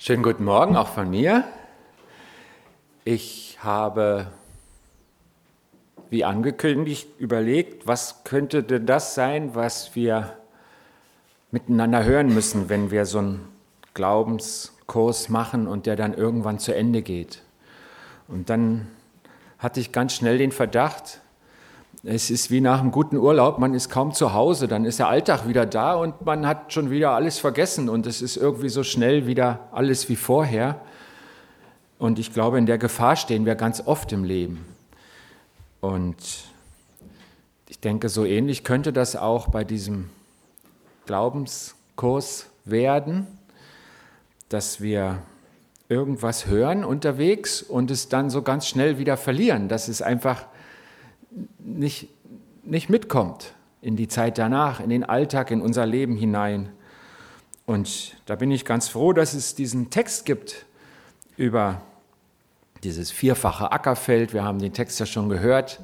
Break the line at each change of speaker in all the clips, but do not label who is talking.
Schönen guten Morgen auch von mir. Ich habe, wie angekündigt, überlegt, was könnte denn das sein, was wir miteinander hören müssen, wenn wir so einen Glaubenskurs machen und der dann irgendwann zu Ende geht. Und dann hatte ich ganz schnell den Verdacht, es ist wie nach einem guten Urlaub, man ist kaum zu Hause, dann ist der Alltag wieder da und man hat schon wieder alles vergessen und es ist irgendwie so schnell wieder alles wie vorher. Und ich glaube, in der Gefahr stehen wir ganz oft im Leben. Und ich denke, so ähnlich könnte das auch bei diesem Glaubenskurs werden, dass wir irgendwas hören unterwegs und es dann so ganz schnell wieder verlieren, dass es einfach nicht, nicht mitkommt in die Zeit danach, in den Alltag, in unser Leben hinein. Und da bin ich ganz froh, dass es diesen Text gibt über dieses vierfache Ackerfeld. Wir haben den Text ja schon gehört,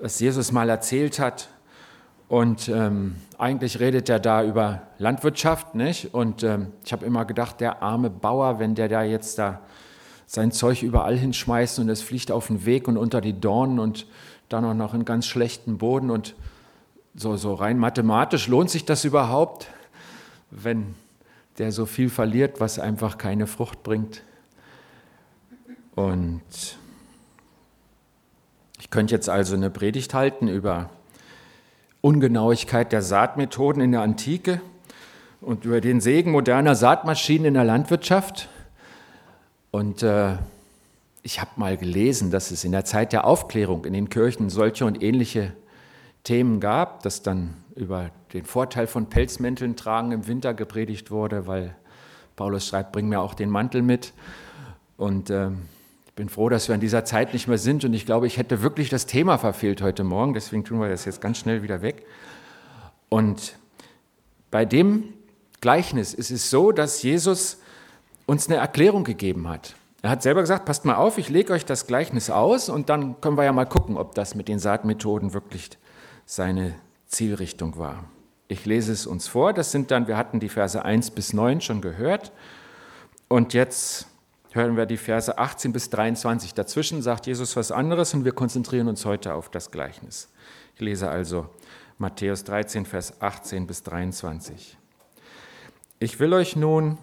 was Jesus mal erzählt hat. Und ähm, eigentlich redet er da über Landwirtschaft, nicht? Und ähm, ich habe immer gedacht, der arme Bauer, wenn der da jetzt da sein Zeug überall hinschmeißt und es fliegt auf den Weg und unter die Dornen und dann auch noch einen ganz schlechten Boden und so, so rein mathematisch lohnt sich das überhaupt, wenn der so viel verliert, was einfach keine Frucht bringt. Und ich könnte jetzt also eine Predigt halten über Ungenauigkeit der Saatmethoden in der Antike und über den Segen moderner Saatmaschinen in der Landwirtschaft. Und äh, ich habe mal gelesen, dass es in der Zeit der Aufklärung in den Kirchen solche und ähnliche Themen gab, dass dann über den Vorteil von Pelzmänteln tragen im Winter gepredigt wurde, weil Paulus schreibt, bring mir auch den Mantel mit. Und äh, ich bin froh, dass wir in dieser Zeit nicht mehr sind. Und ich glaube, ich hätte wirklich das Thema verfehlt heute Morgen. Deswegen tun wir das jetzt ganz schnell wieder weg. Und bei dem Gleichnis ist es so, dass Jesus uns eine Erklärung gegeben hat. Er hat selber gesagt, passt mal auf, ich lege euch das Gleichnis aus und dann können wir ja mal gucken, ob das mit den Saatmethoden wirklich seine Zielrichtung war. Ich lese es uns vor, das sind dann, wir hatten die Verse 1 bis 9 schon gehört und jetzt hören wir die Verse 18 bis 23. Dazwischen sagt Jesus was anderes und wir konzentrieren uns heute auf das Gleichnis. Ich lese also Matthäus 13, Vers 18 bis 23. Ich will euch nun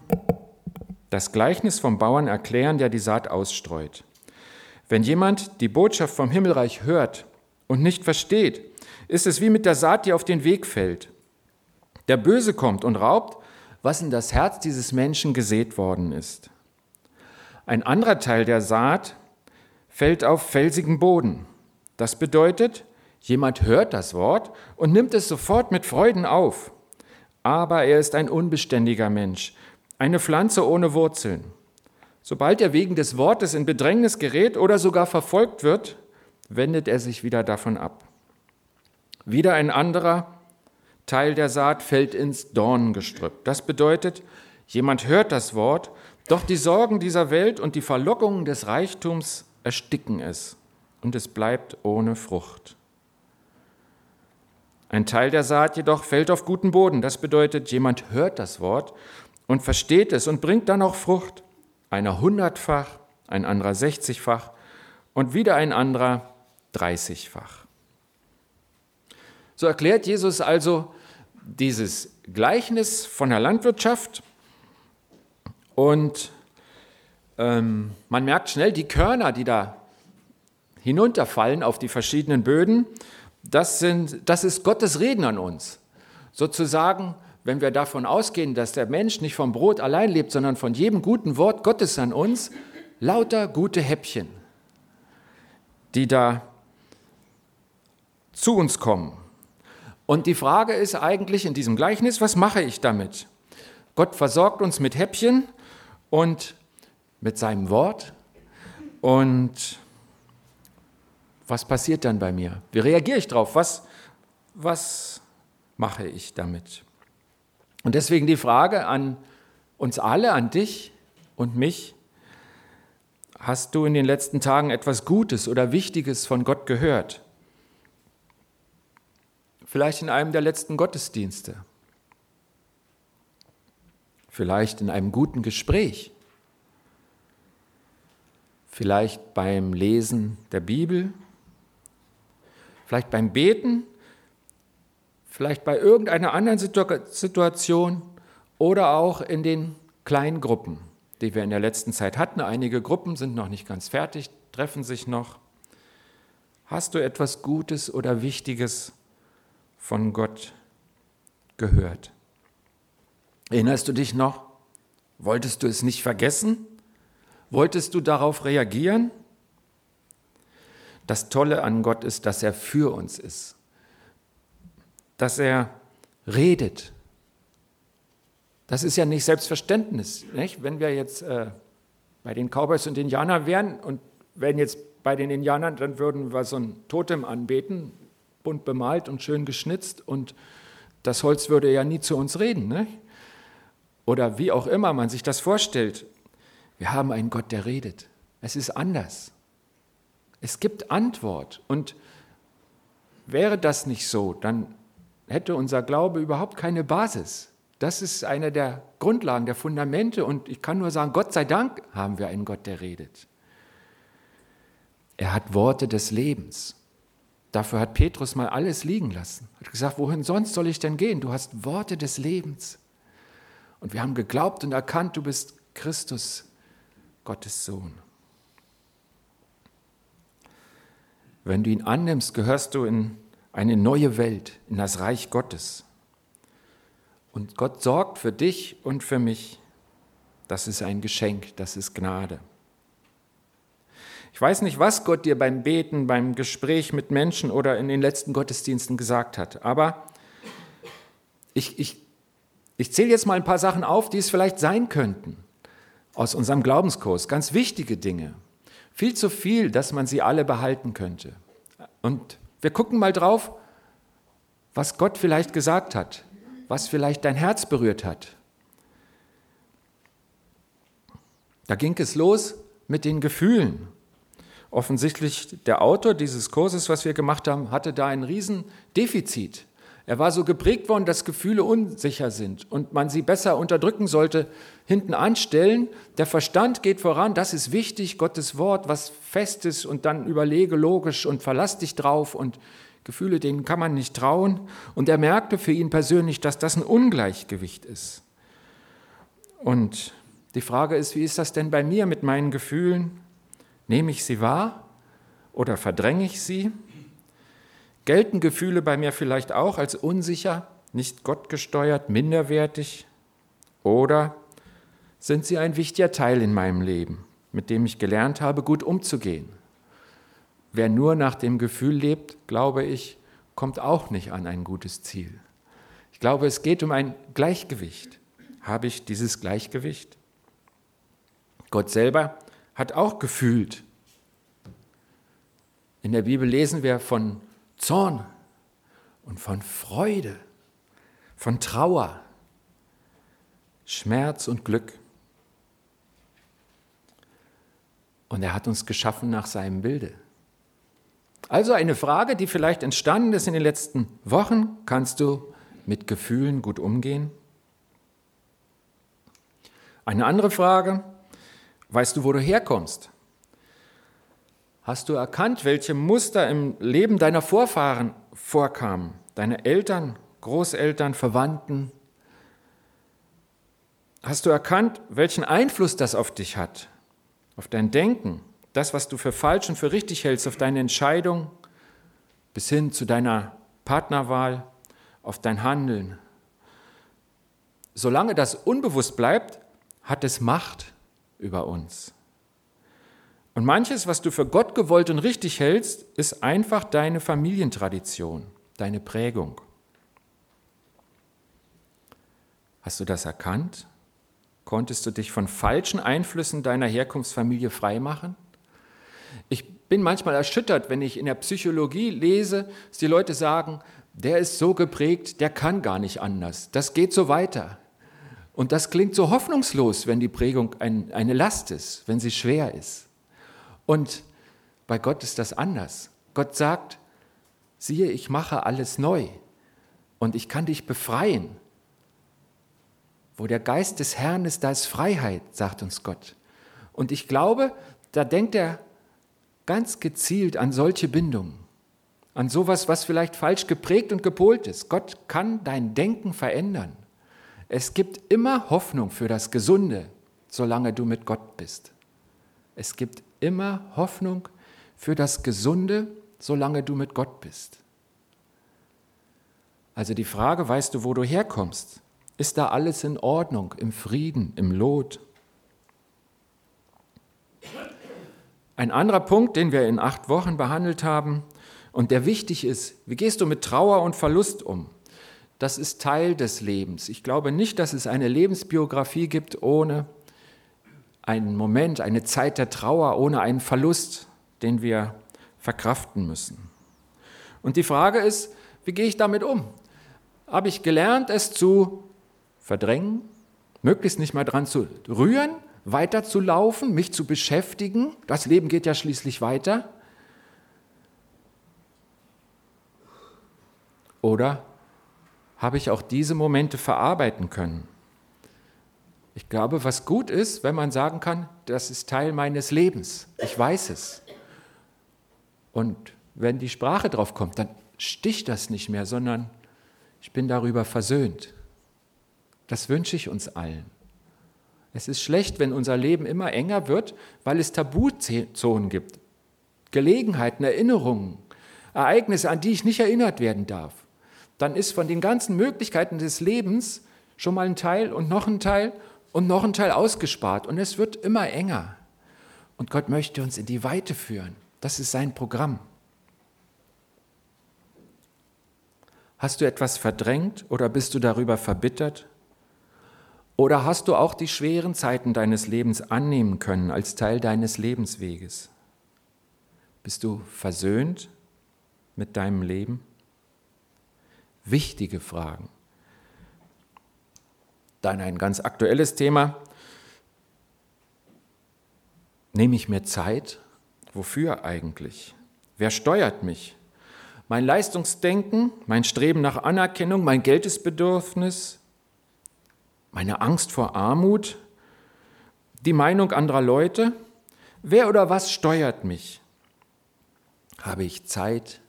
das Gleichnis vom Bauern erklären, der die Saat ausstreut. Wenn jemand die Botschaft vom Himmelreich hört und nicht versteht, ist es wie mit der Saat, die auf den Weg fällt. Der Böse kommt und raubt, was in das Herz dieses Menschen gesät worden ist. Ein anderer Teil der Saat fällt auf felsigen Boden. Das bedeutet, jemand hört das Wort und nimmt es sofort mit Freuden auf. Aber er ist ein unbeständiger Mensch eine Pflanze ohne Wurzeln. Sobald er wegen des Wortes in Bedrängnis gerät oder sogar verfolgt wird, wendet er sich wieder davon ab. Wieder ein anderer Teil der Saat fällt ins Dornengestrüpp. Das bedeutet, jemand hört das Wort, doch die Sorgen dieser Welt und die Verlockungen des Reichtums ersticken es und es bleibt ohne Frucht. Ein Teil der Saat jedoch fällt auf guten Boden. Das bedeutet, jemand hört das Wort und versteht es und bringt dann auch Frucht. Einer hundertfach, ein anderer sechzigfach und wieder ein anderer dreißigfach. So erklärt Jesus also dieses Gleichnis von der Landwirtschaft und ähm, man merkt schnell, die Körner, die da hinunterfallen auf die verschiedenen Böden, das, sind, das ist Gottes Reden an uns. Sozusagen wenn wir davon ausgehen, dass der Mensch nicht vom Brot allein lebt, sondern von jedem guten Wort Gottes an uns, lauter gute Häppchen, die da zu uns kommen. Und die Frage ist eigentlich in diesem Gleichnis, was mache ich damit? Gott versorgt uns mit Häppchen und mit seinem Wort. Und was passiert dann bei mir? Wie reagiere ich drauf? Was, was mache ich damit? Und deswegen die Frage an uns alle, an dich und mich, hast du in den letzten Tagen etwas Gutes oder Wichtiges von Gott gehört? Vielleicht in einem der letzten Gottesdienste, vielleicht in einem guten Gespräch? Vielleicht beim Lesen der Bibel, vielleicht beim Beten, vielleicht bei irgendeiner anderen Situation oder auch in den kleinen Gruppen, die wir in der letzten Zeit hatten. Einige Gruppen sind noch nicht ganz fertig, treffen sich noch. Hast du etwas Gutes oder Wichtiges von Gott gehört? Erinnerst du dich noch? Wolltest du es nicht vergessen? Wolltest du darauf reagieren? Das Tolle an Gott ist, dass er für uns ist, dass er redet. Das ist ja nicht Selbstverständnis. Nicht? Wenn wir jetzt äh, bei den Cowboys und Indianern wären und wenn jetzt bei den Indianern, dann würden wir so ein Totem anbeten, bunt bemalt und schön geschnitzt und das Holz würde ja nie zu uns reden. Nicht? Oder wie auch immer man sich das vorstellt. Wir haben einen Gott, der redet. Es ist anders. Es gibt Antwort. Und wäre das nicht so, dann hätte unser Glaube überhaupt keine Basis. Das ist eine der Grundlagen, der Fundamente. Und ich kann nur sagen, Gott sei Dank haben wir einen Gott, der redet. Er hat Worte des Lebens. Dafür hat Petrus mal alles liegen lassen. Er hat gesagt, wohin sonst soll ich denn gehen? Du hast Worte des Lebens. Und wir haben geglaubt und erkannt, du bist Christus, Gottes Sohn. Wenn du ihn annimmst, gehörst du in eine neue Welt, in das Reich Gottes. Und Gott sorgt für dich und für mich. Das ist ein Geschenk, das ist Gnade. Ich weiß nicht, was Gott dir beim Beten, beim Gespräch mit Menschen oder in den letzten Gottesdiensten gesagt hat, aber ich, ich, ich zähle jetzt mal ein paar Sachen auf, die es vielleicht sein könnten aus unserem Glaubenskurs, ganz wichtige Dinge. Viel zu viel, dass man sie alle behalten könnte. Und wir gucken mal drauf, was Gott vielleicht gesagt hat, was vielleicht dein Herz berührt hat. Da ging es los mit den Gefühlen. Offensichtlich der Autor dieses Kurses, was wir gemacht haben, hatte da ein Riesendefizit. Er war so geprägt worden, dass Gefühle unsicher sind und man sie besser unterdrücken sollte, hinten anstellen. Der Verstand geht voran, das ist wichtig, Gottes Wort, was Festes und dann überlege logisch und verlass dich drauf und Gefühle, denen kann man nicht trauen. Und er merkte für ihn persönlich, dass das ein Ungleichgewicht ist. Und die Frage ist, wie ist das denn bei mir mit meinen Gefühlen? Nehme ich sie wahr oder verdränge ich sie? Gelten Gefühle bei mir vielleicht auch als unsicher, nicht gottgesteuert, minderwertig? Oder sind sie ein wichtiger Teil in meinem Leben, mit dem ich gelernt habe, gut umzugehen? Wer nur nach dem Gefühl lebt, glaube ich, kommt auch nicht an ein gutes Ziel. Ich glaube, es geht um ein Gleichgewicht. Habe ich dieses Gleichgewicht? Gott selber hat auch gefühlt. In der Bibel lesen wir von Zorn und von Freude, von Trauer, Schmerz und Glück. Und er hat uns geschaffen nach seinem Bilde. Also eine Frage, die vielleicht entstanden ist in den letzten Wochen. Kannst du mit Gefühlen gut umgehen? Eine andere Frage, weißt du, wo du herkommst? Hast du erkannt, welche Muster im Leben deiner Vorfahren vorkamen? Deine Eltern, Großeltern, Verwandten? Hast du erkannt, welchen Einfluss das auf dich hat? Auf dein Denken, das, was du für falsch und für richtig hältst, auf deine Entscheidung, bis hin zu deiner Partnerwahl, auf dein Handeln. Solange das unbewusst bleibt, hat es Macht über uns. Und manches, was du für Gott gewollt und richtig hältst, ist einfach deine Familientradition, deine Prägung. Hast du das erkannt? Konntest du dich von falschen Einflüssen deiner Herkunftsfamilie freimachen? Ich bin manchmal erschüttert, wenn ich in der Psychologie lese, dass die Leute sagen, der ist so geprägt, der kann gar nicht anders. Das geht so weiter. Und das klingt so hoffnungslos, wenn die Prägung ein, eine Last ist, wenn sie schwer ist. Und bei Gott ist das anders. Gott sagt, siehe, ich mache alles neu und ich kann dich befreien. Wo der Geist des Herrn ist, da ist Freiheit, sagt uns Gott. Und ich glaube, da denkt er ganz gezielt an solche Bindungen, an sowas, was vielleicht falsch geprägt und gepolt ist. Gott kann dein Denken verändern. Es gibt immer Hoffnung für das Gesunde, solange du mit Gott bist. Es gibt immer Hoffnung für das Gesunde, solange du mit Gott bist. Also die Frage, weißt du, wo du herkommst? Ist da alles in Ordnung, im Frieden, im Lot? Ein anderer Punkt, den wir in acht Wochen behandelt haben und der wichtig ist, wie gehst du mit Trauer und Verlust um? Das ist Teil des Lebens. Ich glaube nicht, dass es eine Lebensbiografie gibt ohne einen Moment, eine Zeit der Trauer, ohne einen Verlust, den wir verkraften müssen. Und die Frage ist, wie gehe ich damit um? Habe ich gelernt, es zu verdrängen, möglichst nicht mal dran zu rühren, weiter zu laufen, mich zu beschäftigen? Das Leben geht ja schließlich weiter. Oder habe ich auch diese Momente verarbeiten können? Ich glaube, was gut ist, wenn man sagen kann, das ist Teil meines Lebens. Ich weiß es. Und wenn die Sprache drauf kommt, dann sticht das nicht mehr, sondern ich bin darüber versöhnt. Das wünsche ich uns allen. Es ist schlecht, wenn unser Leben immer enger wird, weil es Tabuzonen gibt. Gelegenheiten, Erinnerungen, Ereignisse, an die ich nicht erinnert werden darf. Dann ist von den ganzen Möglichkeiten des Lebens schon mal ein Teil und noch ein Teil und noch ein Teil ausgespart. Und es wird immer enger. Und Gott möchte uns in die Weite führen. Das ist sein Programm. Hast du etwas verdrängt oder bist du darüber verbittert? Oder hast du auch die schweren Zeiten deines Lebens annehmen können als Teil deines Lebensweges? Bist du versöhnt mit deinem Leben? Wichtige Fragen. Dann ein ganz aktuelles Thema. Nehme ich mir Zeit? Wofür eigentlich? Wer steuert mich? Mein Leistungsdenken, mein Streben nach Anerkennung, mein Geldesbedürfnis, meine Angst vor Armut, die Meinung anderer Leute? Wer oder was steuert mich? Habe ich Zeit?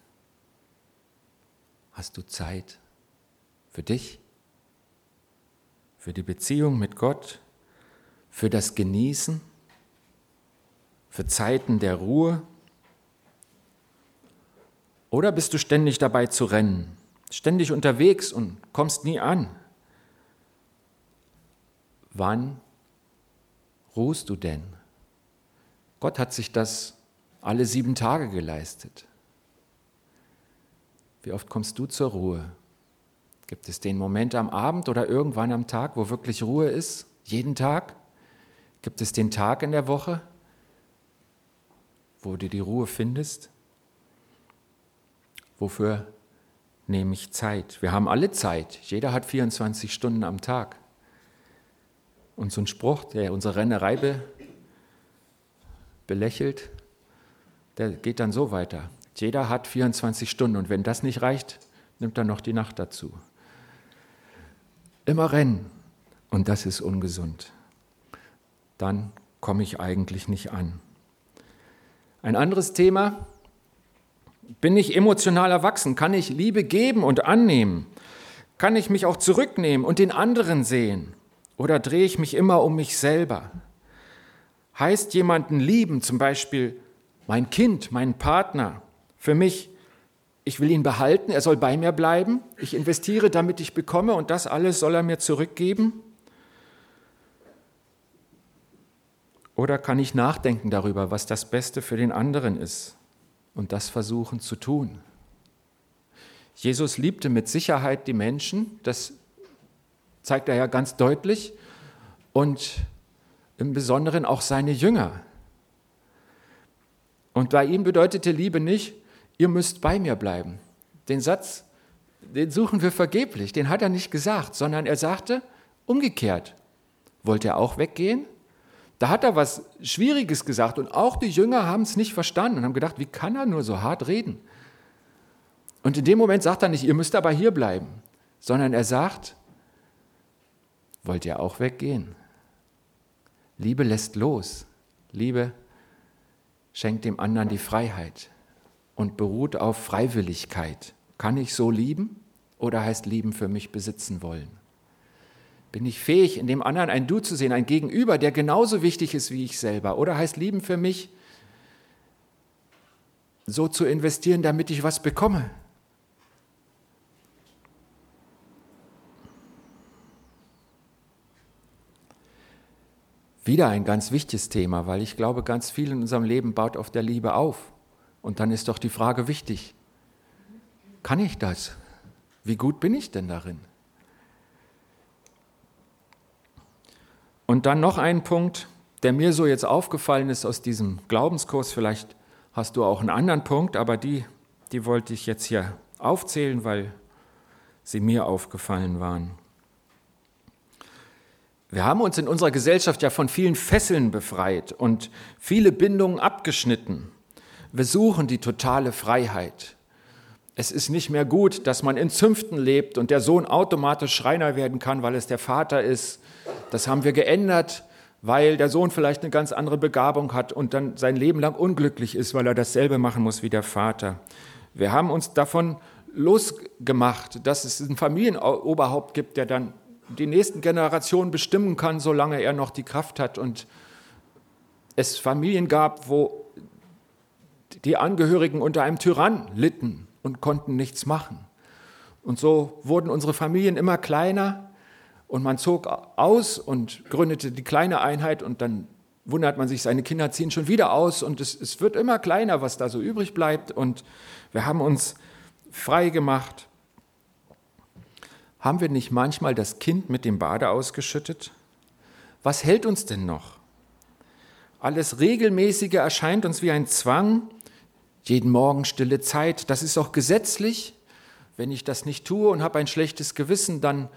Hast du Zeit für dich? Für die Beziehung mit Gott, für das Genießen, für Zeiten der Ruhe? Oder bist du ständig dabei zu rennen, ständig unterwegs und kommst nie an? Wann ruhst du denn? Gott hat sich das alle sieben Tage geleistet. Wie oft kommst du zur Ruhe? Gibt es den Moment am Abend oder irgendwann am Tag, wo wirklich Ruhe ist? Jeden Tag? Gibt es den Tag in der Woche, wo du die Ruhe findest? Wofür nehme ich Zeit? Wir haben alle Zeit. Jeder hat 24 Stunden am Tag. Und so ein Spruch, der unsere Rennerei be belächelt, der geht dann so weiter. Jeder hat 24 Stunden und wenn das nicht reicht, nimmt er noch die Nacht dazu. Immer rennen. Und das ist ungesund. Dann komme ich eigentlich nicht an. Ein anderes Thema. Bin ich emotional erwachsen? Kann ich Liebe geben und annehmen? Kann ich mich auch zurücknehmen und den anderen sehen? Oder drehe ich mich immer um mich selber? Heißt jemanden lieben, zum Beispiel mein Kind, meinen Partner, für mich ich will ihn behalten, er soll bei mir bleiben, ich investiere, damit ich bekomme und das alles soll er mir zurückgeben? Oder kann ich nachdenken darüber, was das Beste für den anderen ist und das versuchen zu tun? Jesus liebte mit Sicherheit die Menschen, das zeigt er ja ganz deutlich, und im Besonderen auch seine Jünger. Und bei ihm bedeutete Liebe nicht, ihr müsst bei mir bleiben. Den Satz, den suchen wir vergeblich, den hat er nicht gesagt, sondern er sagte umgekehrt. Wollt ihr auch weggehen? Da hat er was Schwieriges gesagt und auch die Jünger haben es nicht verstanden und haben gedacht, wie kann er nur so hart reden? Und in dem Moment sagt er nicht, ihr müsst aber hier bleiben, sondern er sagt, wollt ihr auch weggehen? Liebe lässt los. Liebe schenkt dem anderen die Freiheit und beruht auf Freiwilligkeit. Kann ich so lieben oder heißt lieben für mich besitzen wollen? Bin ich fähig, in dem anderen ein Du zu sehen, ein Gegenüber, der genauso wichtig ist wie ich selber? Oder heißt lieben für mich, so zu investieren, damit ich was bekomme? Wieder ein ganz wichtiges Thema, weil ich glaube, ganz viel in unserem Leben baut auf der Liebe auf. Und dann ist doch die Frage wichtig, kann ich das? Wie gut bin ich denn darin? Und dann noch ein Punkt, der mir so jetzt aufgefallen ist aus diesem Glaubenskurs. Vielleicht hast du auch einen anderen Punkt, aber die, die wollte ich jetzt hier aufzählen, weil sie mir aufgefallen waren. Wir haben uns in unserer Gesellschaft ja von vielen Fesseln befreit und viele Bindungen abgeschnitten. Wir suchen die totale Freiheit. Es ist nicht mehr gut, dass man in Zünften lebt und der Sohn automatisch Schreiner werden kann, weil es der Vater ist. Das haben wir geändert, weil der Sohn vielleicht eine ganz andere Begabung hat und dann sein Leben lang unglücklich ist, weil er dasselbe machen muss wie der Vater. Wir haben uns davon losgemacht, dass es ein Familienoberhaupt gibt, der dann die nächsten Generationen bestimmen kann, solange er noch die Kraft hat. Und es Familien gab, wo die Angehörigen unter einem Tyrann litten und konnten nichts machen. Und so wurden unsere Familien immer kleiner und man zog aus und gründete die kleine Einheit und dann wundert man sich, seine Kinder ziehen schon wieder aus und es, es wird immer kleiner, was da so übrig bleibt und wir haben uns frei gemacht haben wir nicht manchmal das Kind mit dem Bade ausgeschüttet? Was hält uns denn noch? Alles Regelmäßige erscheint uns wie ein Zwang. Jeden Morgen stille Zeit, das ist auch gesetzlich. Wenn ich das nicht tue und habe ein schlechtes Gewissen, dann,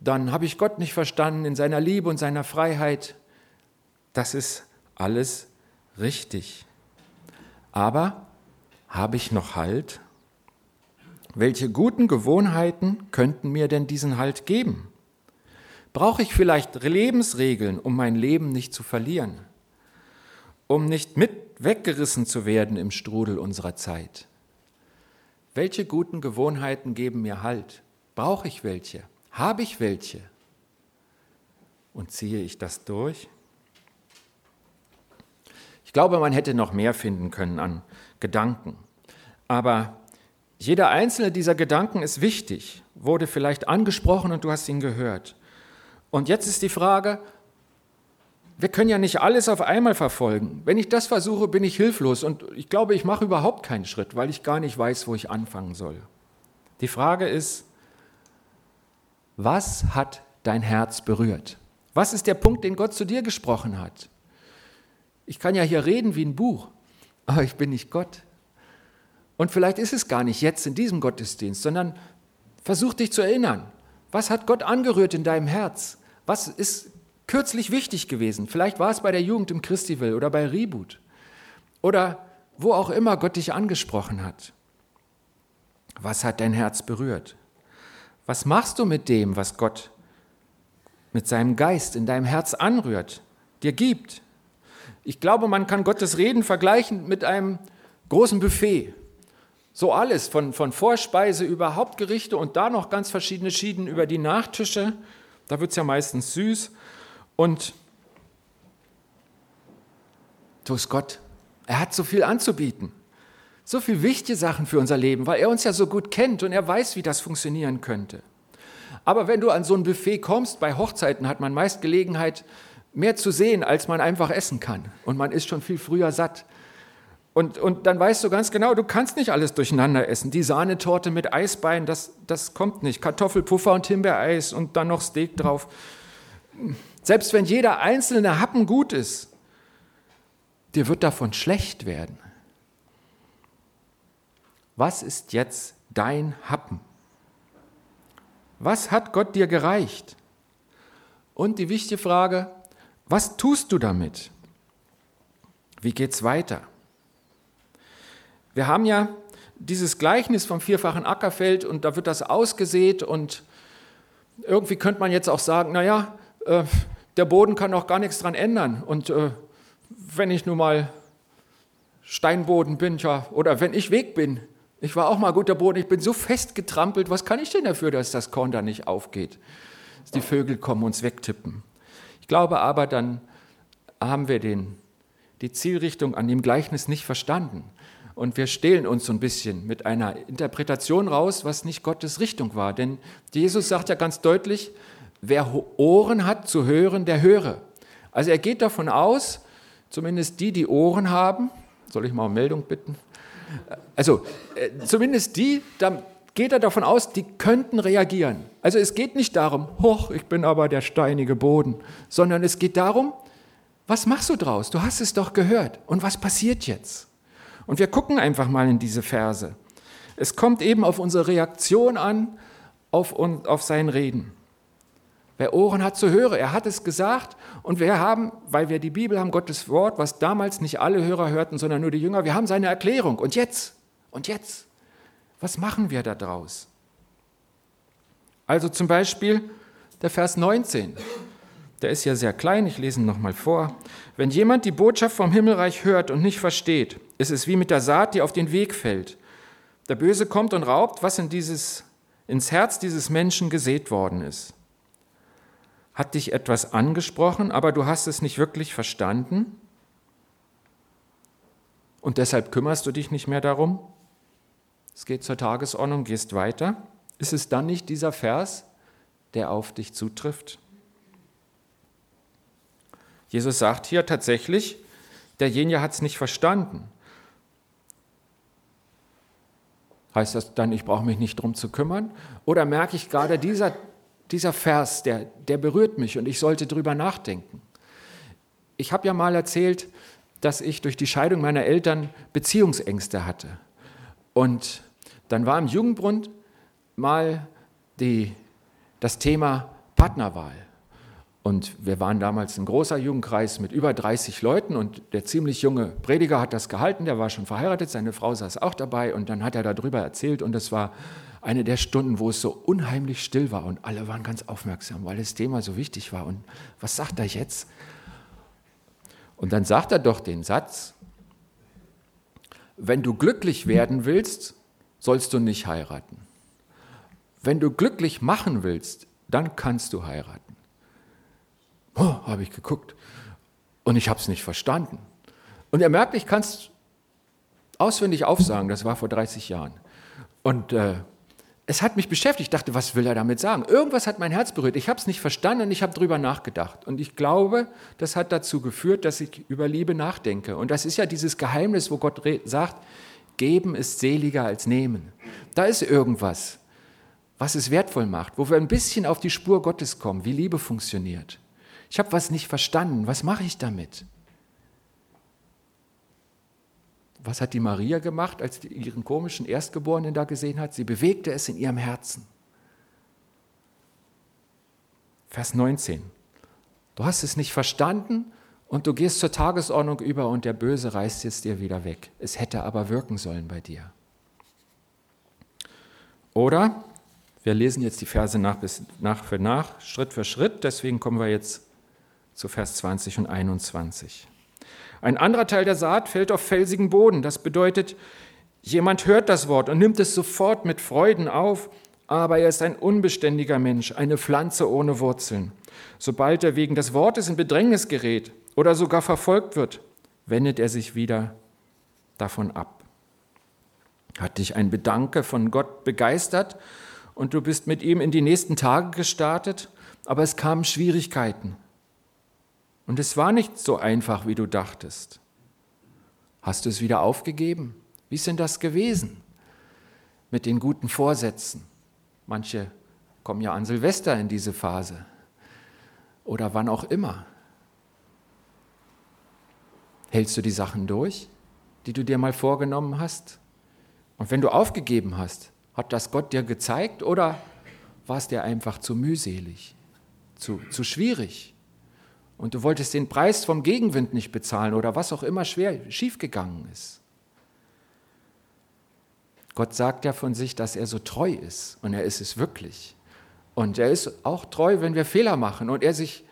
dann habe ich Gott nicht verstanden in seiner Liebe und seiner Freiheit. Das ist alles richtig. Aber habe ich noch Halt? Welche guten Gewohnheiten könnten mir denn diesen Halt geben? Brauche ich vielleicht Lebensregeln, um mein Leben nicht zu verlieren? Um nicht mit weggerissen zu werden im Strudel unserer Zeit? Welche guten Gewohnheiten geben mir Halt? Brauche ich welche? Habe ich welche? Und ziehe ich das durch? Ich glaube, man hätte noch mehr finden können an Gedanken. Aber jeder einzelne dieser Gedanken ist wichtig, wurde vielleicht angesprochen und du hast ihn gehört. Und jetzt ist die Frage, wir können ja nicht alles auf einmal verfolgen. Wenn ich das versuche, bin ich hilflos und ich glaube, ich mache überhaupt keinen Schritt, weil ich gar nicht weiß, wo ich anfangen soll. Die Frage ist, was hat dein Herz berührt? Was ist der Punkt, den Gott zu dir gesprochen hat? Ich kann ja hier reden wie ein Buch, aber ich bin nicht Gott. Und vielleicht ist es gar nicht jetzt in diesem Gottesdienst, sondern versuch dich zu erinnern. Was hat Gott angerührt in deinem Herz? Was ist kürzlich wichtig gewesen? Vielleicht war es bei der Jugend im Christival oder bei Reboot oder wo auch immer Gott dich angesprochen hat. Was hat dein Herz berührt? Was machst du mit dem, was Gott mit seinem Geist in deinem Herz anrührt, dir gibt? Ich glaube, man kann Gottes Reden vergleichen mit einem großen Buffet. So alles, von, von Vorspeise über Hauptgerichte und da noch ganz verschiedene Schieden über die Nachtische. Da wird es ja meistens süß. Und so ist Gott. Er hat so viel anzubieten. So viele wichtige Sachen für unser Leben, weil er uns ja so gut kennt und er weiß, wie das funktionieren könnte. Aber wenn du an so ein Buffet kommst, bei Hochzeiten hat man meist Gelegenheit, mehr zu sehen, als man einfach essen kann. Und man ist schon viel früher satt. Und, und dann weißt du ganz genau, du kannst nicht alles durcheinander essen. Die Sahnetorte mit Eisbein, das, das kommt nicht. Kartoffelpuffer und Himbeereis und dann noch Steak drauf. Selbst wenn jeder einzelne Happen gut ist, dir wird davon schlecht werden. Was ist jetzt dein Happen? Was hat Gott dir gereicht? Und die wichtige Frage, was tust du damit? Wie geht's weiter? Wir haben ja dieses Gleichnis vom vierfachen Ackerfeld und da wird das ausgesät und irgendwie könnte man jetzt auch sagen, naja, äh, der Boden kann auch gar nichts dran ändern und äh, wenn ich nun mal Steinboden bin, ja, oder wenn ich Weg bin, ich war auch mal guter Boden, ich bin so fest getrampelt, was kann ich denn dafür, dass das Korn da nicht aufgeht? Dass die Vögel kommen und uns wegtippen. Ich glaube aber, dann haben wir den, die Zielrichtung an dem Gleichnis nicht verstanden. Und wir stehlen uns so ein bisschen mit einer Interpretation raus, was nicht Gottes Richtung war. Denn Jesus sagt ja ganz deutlich, wer Ohren hat zu hören, der höre. Also er geht davon aus, zumindest die, die Ohren haben, soll ich mal um Meldung bitten? Also äh, zumindest die, da geht er davon aus, die könnten reagieren. Also es geht nicht darum, hoch, ich bin aber der steinige Boden, sondern es geht darum, was machst du draus? Du hast es doch gehört. Und was passiert jetzt? Und wir gucken einfach mal in diese Verse. Es kommt eben auf unsere Reaktion an, auf, auf sein Reden. Wer Ohren hat zu hören, er hat es gesagt. Und wir haben, weil wir die Bibel haben, Gottes Wort, was damals nicht alle Hörer hörten, sondern nur die Jünger, wir haben seine Erklärung. Und jetzt? Und jetzt? Was machen wir da draus? Also zum Beispiel der Vers 19. Der ist ja sehr klein, ich lese ihn nochmal vor. Wenn jemand die Botschaft vom Himmelreich hört und nicht versteht, ist es wie mit der Saat, die auf den Weg fällt. Der Böse kommt und raubt, was in dieses, ins Herz dieses Menschen gesät worden ist hat dich etwas angesprochen, aber du hast es nicht wirklich verstanden und deshalb kümmerst du dich nicht mehr darum. Es geht zur Tagesordnung, gehst weiter. Ist es dann nicht dieser Vers, der auf dich zutrifft? Jesus sagt hier tatsächlich, derjenige hat es nicht verstanden. Heißt das dann, ich brauche mich nicht darum zu kümmern? Oder merke ich gerade, dieser dieser Vers, der, der berührt mich und ich sollte drüber nachdenken. Ich habe ja mal erzählt, dass ich durch die Scheidung meiner Eltern Beziehungsängste hatte. Und dann war im Jugendbund mal die, das Thema Partnerwahl. Und wir waren damals ein großer Jugendkreis mit über 30 Leuten und der ziemlich junge Prediger hat das gehalten, der war schon verheiratet, seine Frau saß auch dabei und dann hat er darüber erzählt und es war eine der Stunden, wo es so unheimlich still war und alle waren ganz aufmerksam, weil das Thema so wichtig war. Und was sagt er jetzt? Und dann sagt er doch den Satz, wenn du glücklich werden willst, sollst du nicht heiraten. Wenn du glücklich machen willst, dann kannst du heiraten. Oh, habe ich geguckt und ich habe es nicht verstanden. Und er merkt, ich kann es auswendig aufsagen, das war vor 30 Jahren. Und äh, es hat mich beschäftigt. Ich dachte, was will er damit sagen? Irgendwas hat mein Herz berührt. Ich habe es nicht verstanden und ich habe darüber nachgedacht. Und ich glaube, das hat dazu geführt, dass ich über Liebe nachdenke. Und das ist ja dieses Geheimnis, wo Gott sagt, geben ist seliger als nehmen. Da ist irgendwas, was es wertvoll macht, wo wir ein bisschen auf die Spur Gottes kommen, wie Liebe funktioniert. Ich habe was nicht verstanden. Was mache ich damit? Was hat die Maria gemacht, als sie ihren komischen Erstgeborenen da gesehen hat? Sie bewegte es in ihrem Herzen. Vers 19. Du hast es nicht verstanden und du gehst zur Tagesordnung über und der Böse reißt jetzt dir wieder weg. Es hätte aber wirken sollen bei dir. Oder, wir lesen jetzt die Verse nach, nach für nach, Schritt für Schritt, deswegen kommen wir jetzt zu Vers 20 und 21. Ein anderer Teil der Saat fällt auf felsigen Boden. Das bedeutet, jemand hört das Wort und nimmt es sofort mit Freuden auf, aber er ist ein unbeständiger Mensch, eine Pflanze ohne Wurzeln. Sobald er wegen des Wortes in Bedrängnis gerät oder sogar verfolgt wird, wendet er sich wieder davon ab. Hat dich ein Bedanke von Gott begeistert und du bist mit ihm in die nächsten Tage gestartet, aber es kamen Schwierigkeiten. Und es war nicht so einfach, wie du dachtest. Hast du es wieder aufgegeben? Wie ist denn das gewesen mit den guten Vorsätzen? Manche kommen ja an Silvester in diese Phase oder wann auch immer. Hältst du die Sachen durch, die du dir mal vorgenommen hast? Und wenn du aufgegeben hast, hat das Gott dir gezeigt oder war es dir einfach zu mühselig, zu, zu schwierig? Und du wolltest den Preis vom Gegenwind nicht bezahlen oder was auch immer schwer schiefgegangen ist. Gott sagt ja von sich, dass er so treu ist und er ist es wirklich. Und er ist auch treu, wenn wir Fehler machen und er sich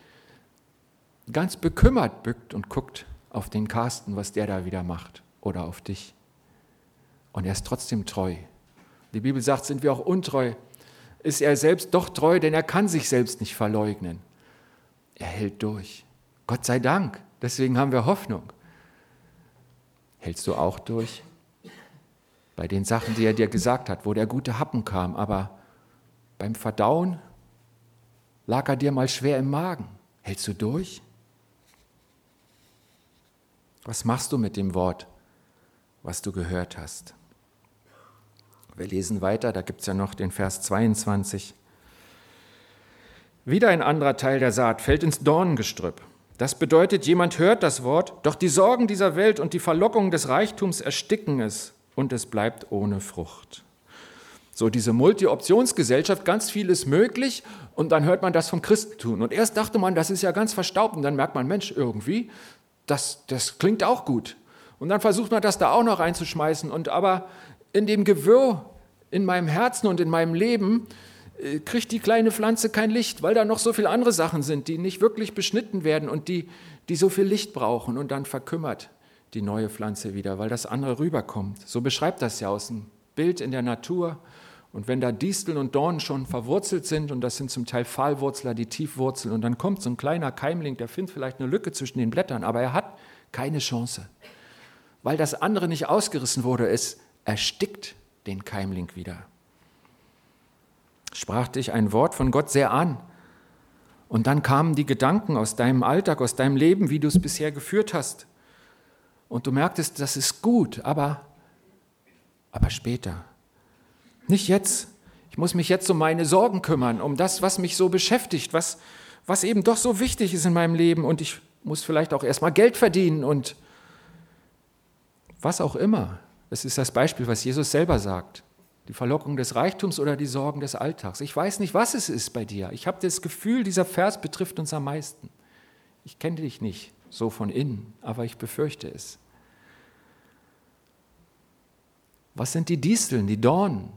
ganz bekümmert bückt und guckt auf den Carsten, was der da wieder macht. oder auf dich. Und er ist trotzdem treu. Die Bibel sagt, sind wir auch untreu, ist er selbst doch treu, denn er kann sich selbst nicht verleugnen. Er hält durch. Gott sei Dank. Deswegen haben wir Hoffnung. Hältst du auch durch? Bei den Sachen, die er dir gesagt hat, wo der gute Happen kam, aber beim Verdauen lag er dir mal schwer im Magen. Hältst du durch? Was machst du mit dem Wort, was du gehört hast? Wir lesen weiter, da gibt es ja noch den Vers 22. Wieder ein anderer Teil der Saat fällt ins Dornengestrüpp. Das bedeutet, jemand hört das Wort, doch die Sorgen dieser Welt und die Verlockungen des Reichtums ersticken es und es bleibt ohne Frucht. So diese Multi-Optionsgesellschaft, ganz viel ist möglich und dann hört man das vom Christentum. Und erst dachte man, das ist ja ganz verstaubt und dann merkt man, Mensch, irgendwie, das, das klingt auch gut. Und dann versucht man das da auch noch reinzuschmeißen. Und aber in dem Gewirr in meinem Herzen und in meinem Leben kriegt die kleine Pflanze kein Licht, weil da noch so viele andere Sachen sind, die nicht wirklich beschnitten werden und die, die so viel Licht brauchen. Und dann verkümmert die neue Pflanze wieder, weil das andere rüberkommt. So beschreibt das ja aus dem Bild in der Natur. Und wenn da Disteln und Dornen schon verwurzelt sind, und das sind zum Teil Pfahlwurzler, die tief wurzeln, und dann kommt so ein kleiner Keimling, der findet vielleicht eine Lücke zwischen den Blättern, aber er hat keine Chance, weil das andere nicht ausgerissen wurde. Es erstickt den Keimling wieder. Sprach dich ein Wort von Gott sehr an. Und dann kamen die Gedanken aus deinem Alltag, aus deinem Leben, wie du es bisher geführt hast. Und du merktest, das ist gut, aber, aber später. Nicht jetzt. Ich muss mich jetzt um meine Sorgen kümmern, um das, was mich so beschäftigt, was, was eben doch so wichtig ist in meinem Leben. Und ich muss vielleicht auch erstmal Geld verdienen und was auch immer. Das ist das Beispiel, was Jesus selber sagt. Die Verlockung des Reichtums oder die Sorgen des Alltags. Ich weiß nicht, was es ist bei dir. Ich habe das Gefühl, dieser Vers betrifft uns am meisten. Ich kenne dich nicht so von innen, aber ich befürchte es. Was sind die Disteln, die Dornen,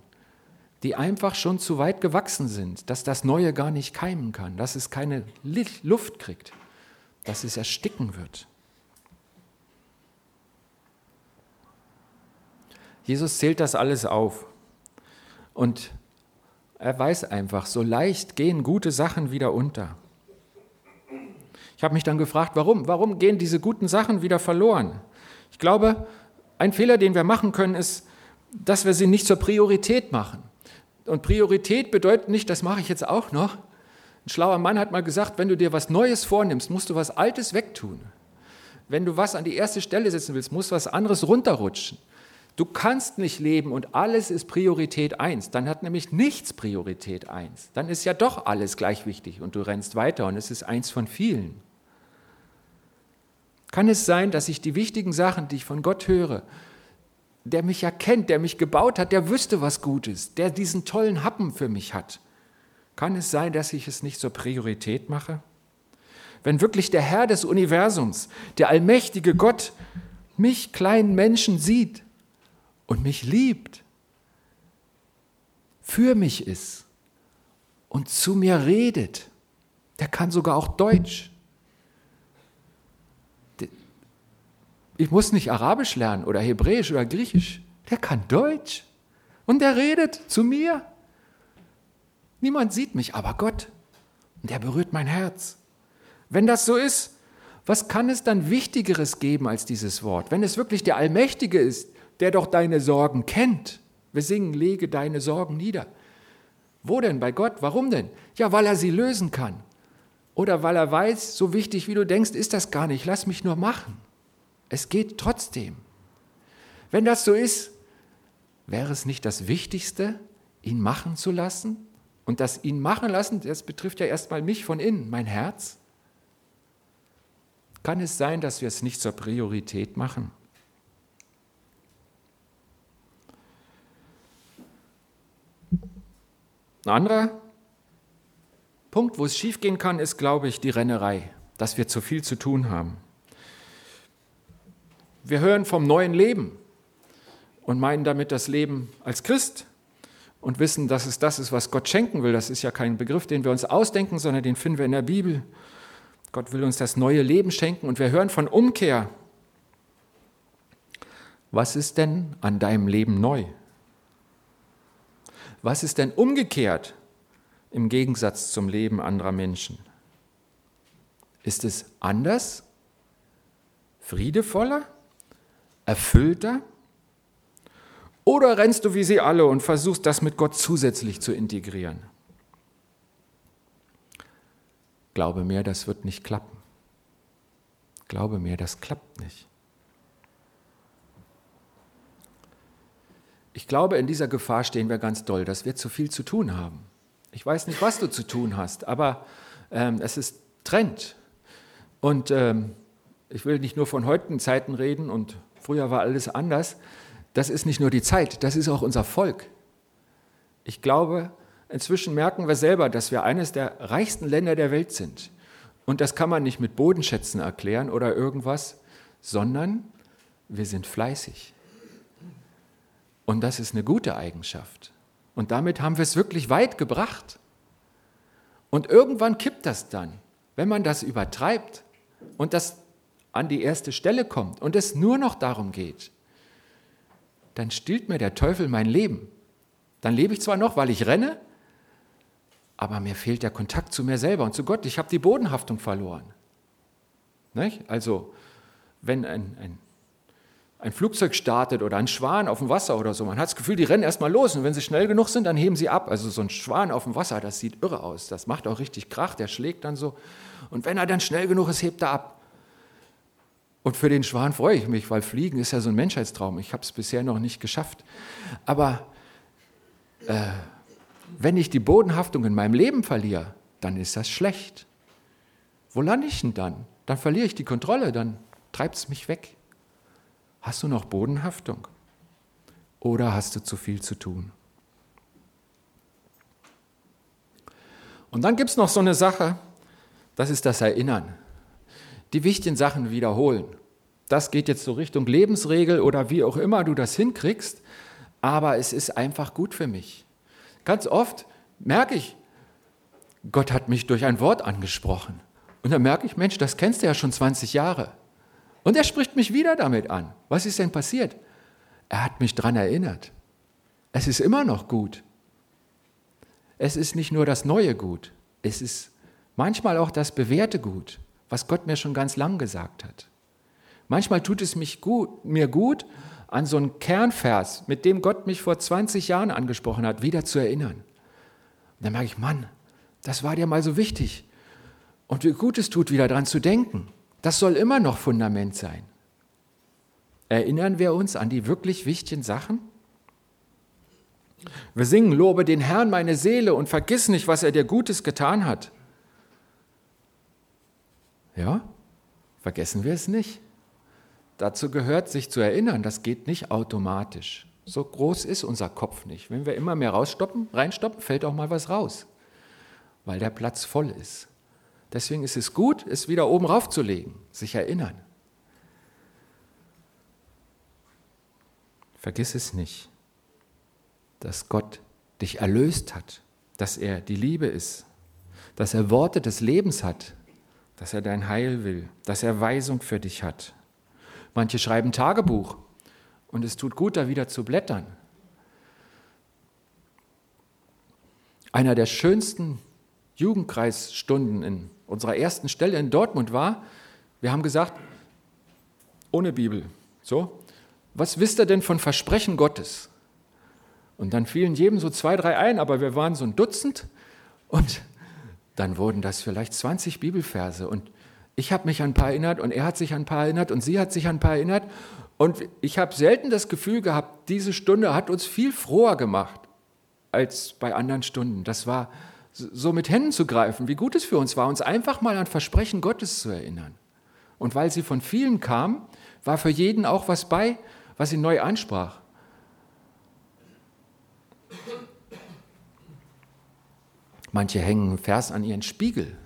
die einfach schon zu weit gewachsen sind, dass das Neue gar nicht keimen kann, dass es keine Luft kriegt, dass es ersticken wird? Jesus zählt das alles auf und er weiß einfach, so leicht gehen gute Sachen wieder unter. Ich habe mich dann gefragt, warum? Warum gehen diese guten Sachen wieder verloren? Ich glaube, ein Fehler, den wir machen können, ist, dass wir sie nicht zur Priorität machen. Und Priorität bedeutet nicht, das mache ich jetzt auch noch. Ein schlauer Mann hat mal gesagt, wenn du dir was Neues vornimmst, musst du was Altes wegtun. Wenn du was an die erste Stelle setzen willst, muss was anderes runterrutschen. Du kannst nicht leben und alles ist Priorität 1. Dann hat nämlich nichts Priorität 1. Dann ist ja doch alles gleich wichtig und du rennst weiter und es ist eins von vielen. Kann es sein, dass ich die wichtigen Sachen, die ich von Gott höre, der mich ja kennt, der mich gebaut hat, der wüsste, was gut ist, der diesen tollen Happen für mich hat, kann es sein, dass ich es nicht zur Priorität mache? Wenn wirklich der Herr des Universums, der allmächtige Gott, mich kleinen Menschen sieht und mich liebt, für mich ist und zu mir redet, der kann sogar auch Deutsch, Ich muss nicht Arabisch lernen oder Hebräisch oder Griechisch. Der kann Deutsch. Und der redet zu mir. Niemand sieht mich, aber Gott. Und der berührt mein Herz. Wenn das so ist, was kann es dann Wichtigeres geben als dieses Wort? Wenn es wirklich der Allmächtige ist, der doch deine Sorgen kennt. Wir singen, lege deine Sorgen nieder. Wo denn? Bei Gott? Warum denn? Ja, weil er sie lösen kann. Oder weil er weiß, so wichtig wie du denkst, ist das gar nicht. Lass mich nur machen. Es geht trotzdem. Wenn das so ist, wäre es nicht das Wichtigste, ihn machen zu lassen? Und das ihn machen lassen, das betrifft ja erstmal mich von innen, mein Herz. Kann es sein, dass wir es nicht zur Priorität machen? Ein anderer Punkt, wo es schiefgehen kann, ist, glaube ich, die Rennerei, dass wir zu viel zu tun haben. Wir hören vom neuen Leben und meinen damit das Leben als Christ und wissen, dass es das ist, was Gott schenken will. Das ist ja kein Begriff, den wir uns ausdenken, sondern den finden wir in der Bibel. Gott will uns das neue Leben schenken und wir hören von Umkehr. Was ist denn an deinem Leben neu? Was ist denn umgekehrt im Gegensatz zum Leben anderer Menschen? Ist es anders, friedevoller, erfüllter? Oder rennst du wie sie alle und versuchst das mit Gott zusätzlich zu integrieren? Glaube mir, das wird nicht klappen. Glaube mir, das klappt nicht. Ich glaube, in dieser Gefahr stehen wir ganz doll, dass wir zu viel zu tun haben. Ich weiß nicht, was du zu tun hast, aber ähm, es ist Trend. Und ähm, ich will nicht nur von heutigen Zeiten reden und früher war alles anders. Das ist nicht nur die Zeit, das ist auch unser Volk. Ich glaube, inzwischen merken wir selber, dass wir eines der reichsten Länder der Welt sind. Und das kann man nicht mit Bodenschätzen erklären oder irgendwas, sondern wir sind fleißig. Und das ist eine gute Eigenschaft. Und damit haben wir es wirklich weit gebracht. Und irgendwann kippt das dann, wenn man das übertreibt und das an die erste Stelle kommt und es nur noch darum geht, dann stillt mir der Teufel mein Leben. Dann lebe ich zwar noch, weil ich renne, aber mir fehlt der Kontakt zu mir selber und zu Gott. Ich habe die Bodenhaftung verloren. Nicht? Also, wenn ein, ein ein Flugzeug startet oder ein Schwan auf dem Wasser oder so. Man hat das Gefühl, die rennen erstmal los und wenn sie schnell genug sind, dann heben sie ab. Also so ein Schwan auf dem Wasser, das sieht irre aus. Das macht auch richtig Krach, der schlägt dann so. Und wenn er dann schnell genug ist, hebt er ab. Und für den Schwan freue ich mich, weil Fliegen ist ja so ein Menschheitstraum. Ich habe es bisher noch nicht geschafft. Aber äh, wenn ich die Bodenhaftung in meinem Leben verliere, dann ist das schlecht. Wo lande ich denn dann? Dann verliere ich die Kontrolle, dann treibt es mich weg. Hast du noch Bodenhaftung? Oder hast du zu viel zu tun? Und dann gibt es noch so eine Sache, das ist das Erinnern. Die wichtigen Sachen wiederholen. Das geht jetzt so Richtung Lebensregel oder wie auch immer du das hinkriegst, aber es ist einfach gut für mich. Ganz oft merke ich, Gott hat mich durch ein Wort angesprochen. Und dann merke ich, Mensch, das kennst du ja schon 20 Jahre. Und er spricht mich wieder damit an. Was ist denn passiert? Er hat mich daran erinnert. Es ist immer noch gut. Es ist nicht nur das neue Gut, es ist manchmal auch das bewährte Gut, was Gott mir schon ganz lang gesagt hat. Manchmal tut es mich gut, mir gut, an so einen Kernvers, mit dem Gott mich vor 20 Jahren angesprochen hat, wieder zu erinnern. Und dann merke ich, Mann, das war dir mal so wichtig. Und wie gut es tut, wieder daran zu denken. Das soll immer noch Fundament sein. Erinnern wir uns an die wirklich wichtigen Sachen? Wir singen, lobe den Herrn meine Seele und vergiss nicht, was er dir Gutes getan hat. Ja, vergessen wir es nicht. Dazu gehört, sich zu erinnern, das geht nicht automatisch. So groß ist unser Kopf nicht. Wenn wir immer mehr rausstoppen, reinstoppen, fällt auch mal was raus, weil der Platz voll ist. Deswegen ist es gut, es wieder oben raufzulegen, sich erinnern. Vergiss es nicht, dass Gott dich erlöst hat, dass er die Liebe ist, dass er Worte des Lebens hat, dass er dein Heil will, dass er Weisung für dich hat. Manche schreiben Tagebuch und es tut gut, da wieder zu blättern. Einer der schönsten Jugendkreisstunden in unserer ersten Stelle in Dortmund war, wir haben gesagt, ohne Bibel. So, was wisst ihr denn von Versprechen Gottes? Und dann fielen jedem so zwei, drei ein, aber wir waren so ein Dutzend und dann wurden das vielleicht 20 Bibelverse. Und ich habe mich an ein paar erinnert und er hat sich an ein paar erinnert und sie hat sich an ein paar erinnert. Und ich habe selten das Gefühl gehabt, diese Stunde hat uns viel froher gemacht als bei anderen Stunden. Das war so mit Händen zu greifen, wie gut es für uns war, uns einfach mal an Versprechen Gottes zu erinnern. Und weil sie von vielen kam, war für jeden auch was bei, was ihn neu ansprach. Manche hängen einen Vers an ihren Spiegel.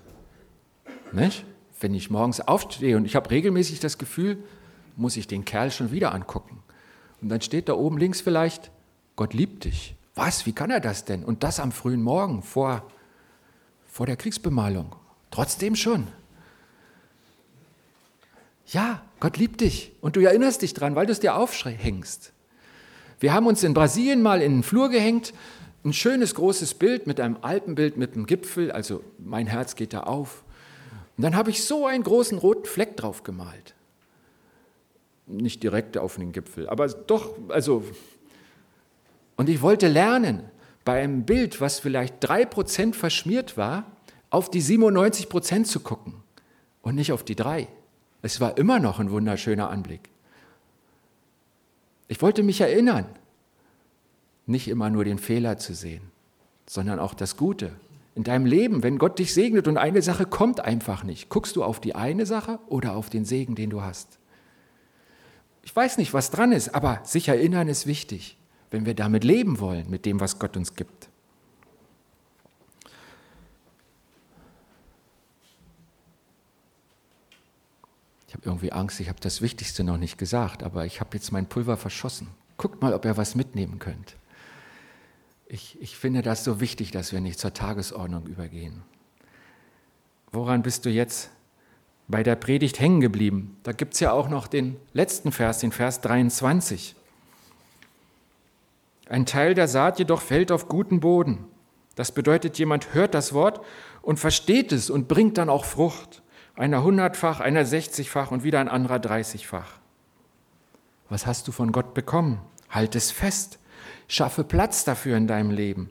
Nicht? Wenn ich morgens aufstehe und ich habe regelmäßig das Gefühl, muss ich den Kerl schon wieder angucken. Und dann steht da oben links vielleicht, Gott liebt dich. Was? Wie kann er das denn? Und das am frühen Morgen vor vor der Kriegsbemalung. Trotzdem schon. Ja, Gott liebt dich und du erinnerst dich dran, weil du es dir aufhängst. Wir haben uns in Brasilien mal in den Flur gehängt, ein schönes großes Bild mit einem Alpenbild mit einem Gipfel, also mein Herz geht da auf. Und dann habe ich so einen großen roten Fleck drauf gemalt. Nicht direkt auf den Gipfel, aber doch, also. Und ich wollte lernen, bei einem Bild, was vielleicht drei Prozent verschmiert war, auf die 97 Prozent zu gucken und nicht auf die drei. Es war immer noch ein wunderschöner Anblick. Ich wollte mich erinnern, nicht immer nur den Fehler zu sehen, sondern auch das Gute. In deinem Leben, wenn Gott dich segnet und eine Sache kommt einfach nicht, guckst du auf die eine Sache oder auf den Segen, den du hast? Ich weiß nicht, was dran ist, aber sich erinnern ist wichtig, wenn wir damit leben wollen, mit dem, was Gott uns gibt. Ich habe irgendwie Angst, ich habe das Wichtigste noch nicht gesagt, aber ich habe jetzt mein Pulver verschossen. Guckt mal, ob ihr was mitnehmen könnt. Ich, ich finde das so wichtig, dass wir nicht zur Tagesordnung übergehen. Woran bist du jetzt bei der Predigt hängen geblieben? Da gibt es ja auch noch den letzten Vers, den Vers 23. Ein Teil der Saat jedoch fällt auf guten Boden. Das bedeutet, jemand hört das Wort und versteht es und bringt dann auch Frucht. Einer hundertfach, einer sechzigfach und wieder ein anderer dreißigfach. Was hast du von Gott bekommen? Halt es fest. Schaffe Platz dafür in deinem Leben.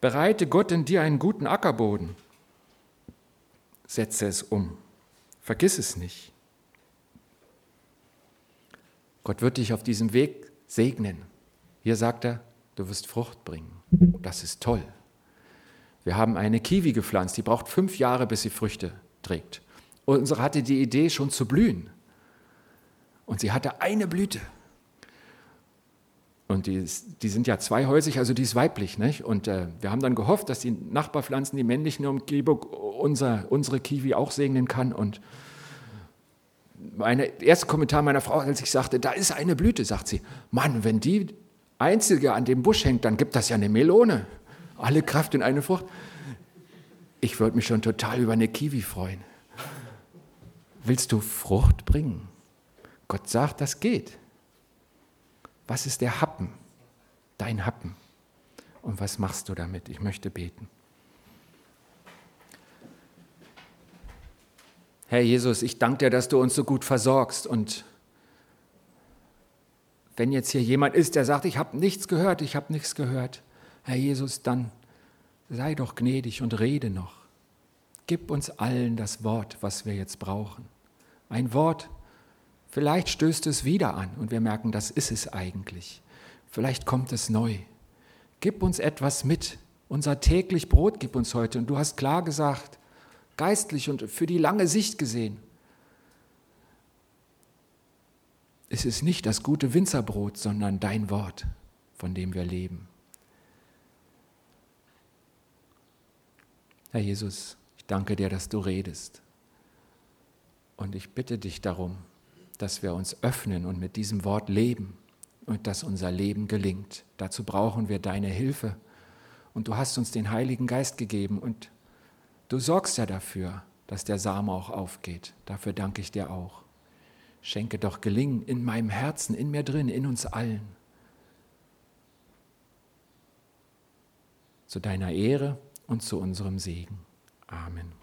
Bereite Gott in dir einen guten Ackerboden. Setze es um. Vergiss es nicht. Gott wird dich auf diesem Weg segnen. Hier sagt er, du wirst Frucht bringen. Das ist toll. Wir haben eine Kiwi gepflanzt, die braucht fünf Jahre, bis sie Früchte trägt. Unsere hatte die Idee, schon zu blühen. Und sie hatte eine Blüte. Und die, die sind ja zweihäusig, also die ist weiblich. Nicht? Und äh, wir haben dann gehofft, dass die Nachbarpflanzen, die männlichen Umgebung, unser, unsere Kiwi auch segnen kann. Und mein erster Kommentar meiner Frau, als ich sagte, da ist eine Blüte, sagt sie, Mann, wenn die einzige an dem Busch hängt, dann gibt das ja eine Melone. Alle Kraft in eine Frucht. Ich würde mich schon total über eine Kiwi freuen. Willst du Frucht bringen? Gott sagt, das geht. Was ist der Happen? Dein Happen. Und was machst du damit? Ich möchte beten. Herr Jesus, ich danke dir, dass du uns so gut versorgst. Und wenn jetzt hier jemand ist, der sagt, ich habe nichts gehört, ich habe nichts gehört, Herr Jesus, dann sei doch gnädig und rede noch. Gib uns allen das Wort, was wir jetzt brauchen. Ein Wort, Vielleicht stößt es wieder an und wir merken, das ist es eigentlich. Vielleicht kommt es neu. Gib uns etwas mit. Unser täglich Brot gib uns heute. Und du hast klar gesagt, geistlich und für die lange Sicht gesehen, es ist nicht das gute Winzerbrot, sondern dein Wort, von dem wir leben. Herr Jesus, ich danke dir, dass du redest. Und ich bitte dich darum, dass wir uns öffnen und mit diesem Wort leben und dass unser Leben gelingt. Dazu brauchen wir deine Hilfe. Und du hast uns den Heiligen Geist gegeben und du sorgst ja dafür, dass der Same auch aufgeht. Dafür danke ich dir auch. Schenke doch Gelingen in meinem Herzen, in mir drin, in uns allen. Zu deiner Ehre und zu unserem Segen. Amen.